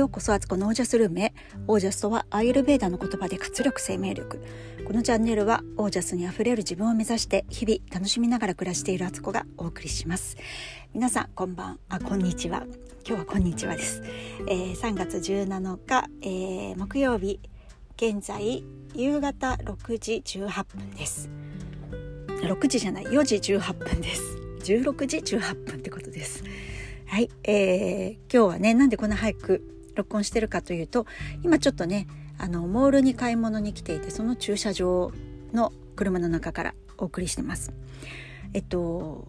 ようこそあつこのオージャスルームへ。オージャスとはアイルベーダの言葉で活力生命力。このチャンネルはオージャスにあふれる自分を目指して日々楽しみながら暮らしているあつこがお送りします。皆さんこんばんあこんにちは。今日はこんにちはです、えー、3月17日、えー、木曜日現在夕方6時18分です。6時じゃない4時18分です。16時18分ってことです。はい、えー、今日はねなんでこんな早く録音してるかというと今ちょっとねあのモールに買い物に来ていてその駐車場の車の中からお送りしてます。えっと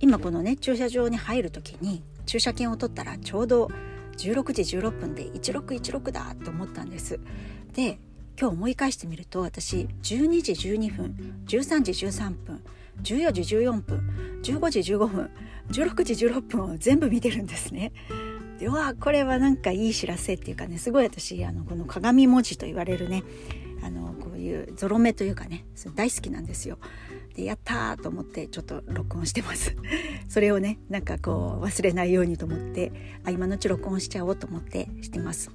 今このね駐車場に入る時に駐車券を取ったらちょうど16時16分で1616だと思ったんです。で今日思い返してみると私12時12分13時13分14時14分15時15分16時16分を全部見てるんですね。でわこれはなんかいい知らせっていうかねすごい私あのこの鏡文字と言われるねあのこういうゾロ目というかね大好きなんですよ。でやったーと思ってちょっと録音してます。それをねなんかこう忘れないようにと思ってあ今のうち録音しちゃおうと思ってしてます。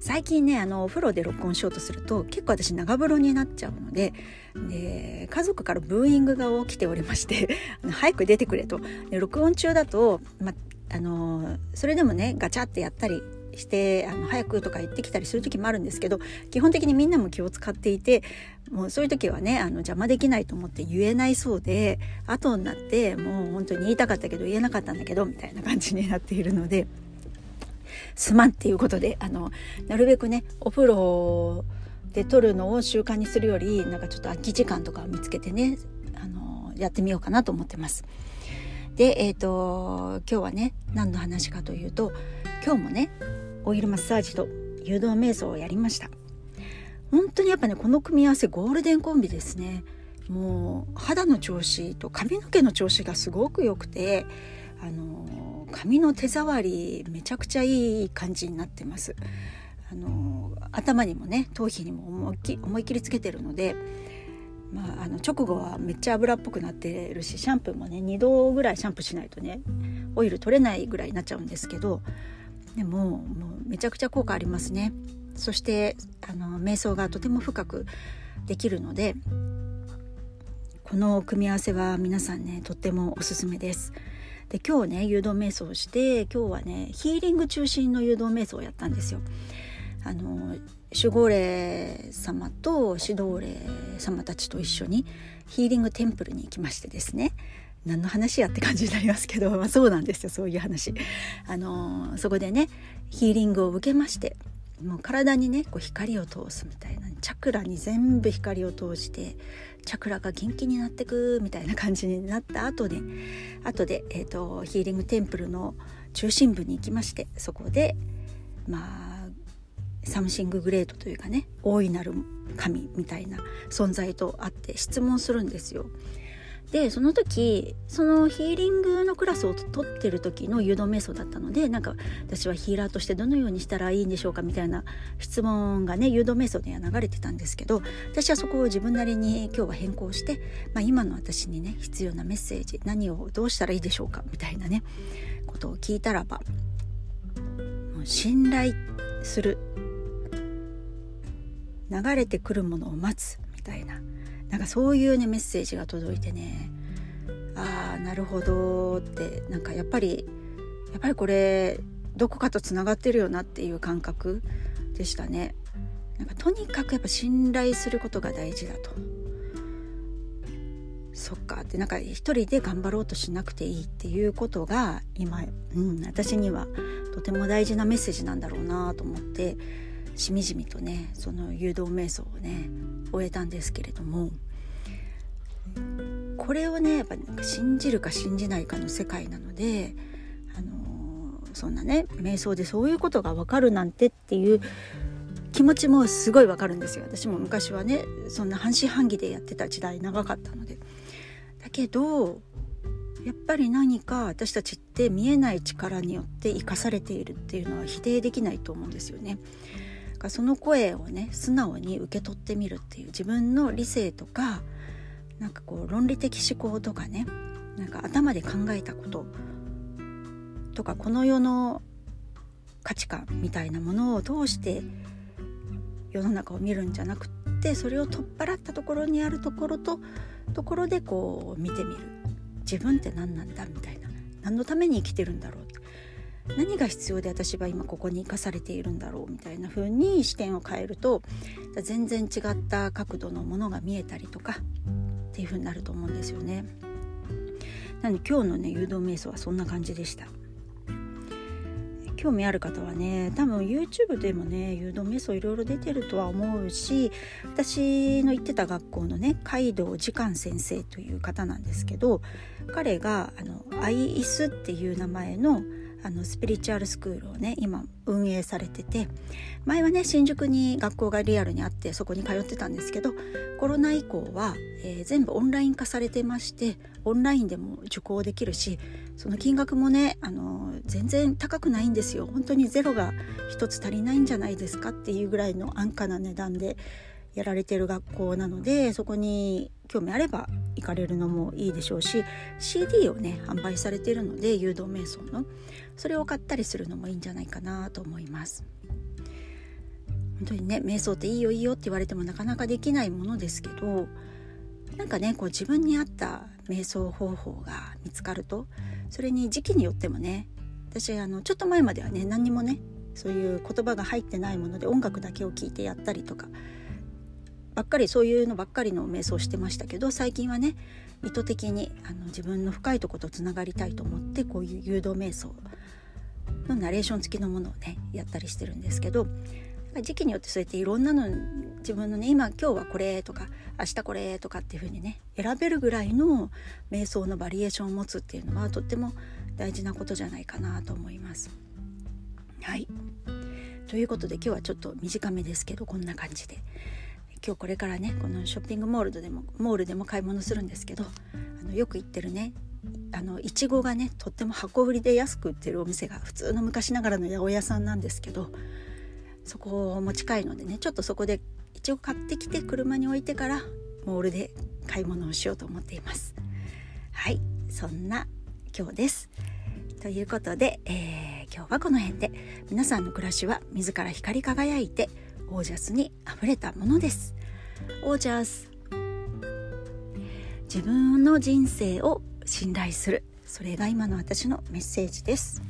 最近ねあのお風呂で録音しようとすると結構私長風呂になっちゃうのでで家族からブーイングが起きておりまして 早く出てくれと。で録音中だと、まあのそれでもねガチャってやったりしてあの早くとか言ってきたりする時もあるんですけど基本的にみんなも気を使っていてもうそういう時はねあの邪魔できないと思って言えないそうで後になってもう本当に言いたかったけど言えなかったんだけどみたいな感じになっているので。すまんっていうことであのなるべくねお風呂で撮るのを習慣にするよりなんかちょっと空き時間とかを見つけてねあのやってみようかなと思ってます。でえっ、ー、と今日はね何の話かというと今日もねオイルマッサージと誘導瞑想をやりました。本当にやっぱねこの組み合わせゴールデンコンビですね。もう肌の調子と髪の毛の調子がすごく良くてあの髪の手触りめちゃくちゃいい感じになってます。あの頭にもね頭皮にも思いっき思い切りつけてるので、まあ、あの直後はめっちゃ油っぽくなってるしシャンプーもね2度ぐらいシャンプーしないとねオイル取れないぐらいになっちゃうんですけどでももうめちゃくちゃ効果ありますね。そしてあの瞑想がとても深くできるのでこの組み合わせは皆さんねとってもおすすめです。で今日ね誘導瞑想して今日はねヒーリング中心の誘導瞑想をやったんですよ。あの守護霊様と指導霊様たちと一緒にヒーリングテンプルに行きましてですね何の話やって感じになりますけど、まあ、そうなんですよそういう話。あのそこでねヒーリングを受けましてもう体にねこう光を通すみたいなチャクラに全部光を通してチャクラが元気になってくみたいな感じになった後で後で、えーと、ヒーリングテンプルの中心部に行きましてそこでまあ Something Great というかね大いなる神みたいな存在と会って質問するんですよ。でその時そのヒーリングのクラスを取ってる時の誘導瞑想だったのでなんか私はヒーラーとしてどのようにしたらいいんでしょうかみたいな質問がね誘導瞑想では流れてたんですけど私はそこを自分なりに今日は変更して、まあ、今の私にね必要なメッセージ何をどうしたらいいでしょうかみたいなねことを聞いたらばもう信頼する流れてくるものを待つみたいななんかそういうねメッセージが届いてねああなるほどってなんかやっぱりやっぱりこれどこかとつながってるよなっていう感覚でしたね。なんかとにかくやっぱ信頼することが大事だと。そっかってなんか一人で頑張ろうとしなくていいっていうことが今、うん、私にはとても大事なメッセージなんだろうなと思ってしみじみとねその誘導瞑想をね終えたんですけれどもこれをねやっぱなんか信じるか信じないかの世界なので、あのー、そんなね瞑想でそういうことが分かるなんてっていう気持ちもすごいわかるんですよ私も昔はねそんな半信半疑でやってた時代長かったので。だけどやっぱり何か私たちって見えない力によって生かされているっていうのは否定できないと思うんですよね。かその声をね素直に受け取ってみるっていう自分の理性とかなんかこう論理的思考とかねなんか頭で考えたこととかこの世の価値観みたいなものを通して世の中を見るんじゃなくってそれを取っ払ったところにあるところとところでこう見てみる。自分って何なんだみたいな。何のために生きてるんだろう何が必要で私は今ここに生かされているんだろうみたいな風に視点を変えると全然違った角度のものが見えたりとかっていう風になると思うんですよね。なので今日のね誘導瞑想はそんな感じでした。興味ある方はね多分 YouTube でもね誘導瞑想いろいろ出てるとは思うし私の行ってた学校のね海道時間先生という方なんですけど彼があのアイイスっていう名前のあのスピリチュアルスクールをね今運営されてて前はね新宿に学校がリアルにあってそこに通ってたんですけどコロナ以降は、えー、全部オンライン化されてましてオンラインでも受講できるしその金額もね、あのー、全然高くないんですよ。本当にゼロが1つ足りないんじゃないですかっていうぐらいの安価な値段でやられてる学校なのでそこに興味あれば行かれるのもいいでしょうし CD をね販売されているので誘導瞑想のそれを買ったりするのもいいんじゃないかなと思います。本当にね瞑想っていいよいいよって言われてもなかなかできないものですけどなんかねこう自分に合った瞑想方法が見つかるとそれに時期によってもね私あのちょっと前まではね何にもねそういう言葉が入ってないもので音楽だけを聴いてやったりとかばっかりそういうのばっかりの瞑想してましたけど最近はね意図的にあの自分の深いとことつながりたいと思ってこういう誘導瞑想のナレーション付きのものをねやったりしてるんですけど時期によってそうやっていろんなの自分のね今今日はこれとか明日これとかっていう風にね選べるぐらいの瞑想のバリエーションを持つっていうのはとっても大事なことじゃないかなと思います。はいということで今日はちょっと短めですけどこんな感じで今日これからねこのショッピングモールでもモールでも買い物するんですけどあのよく行ってるねあのいちごがねとっても箱売りで安く売ってるお店が普通の昔ながらの八百屋さんなんですけどそこを持ち帰るのでねちょっとそこでいちご買ってきて車に置いてからモールで買い物をしようと思っています。はいそんな今日です。ということで、えー、今日はこの辺で。皆さんの暮らしは自ら光り輝いてオージャスにあふれたものです。オージャス。自分の人生を信頼する。それが今の私のメッセージです。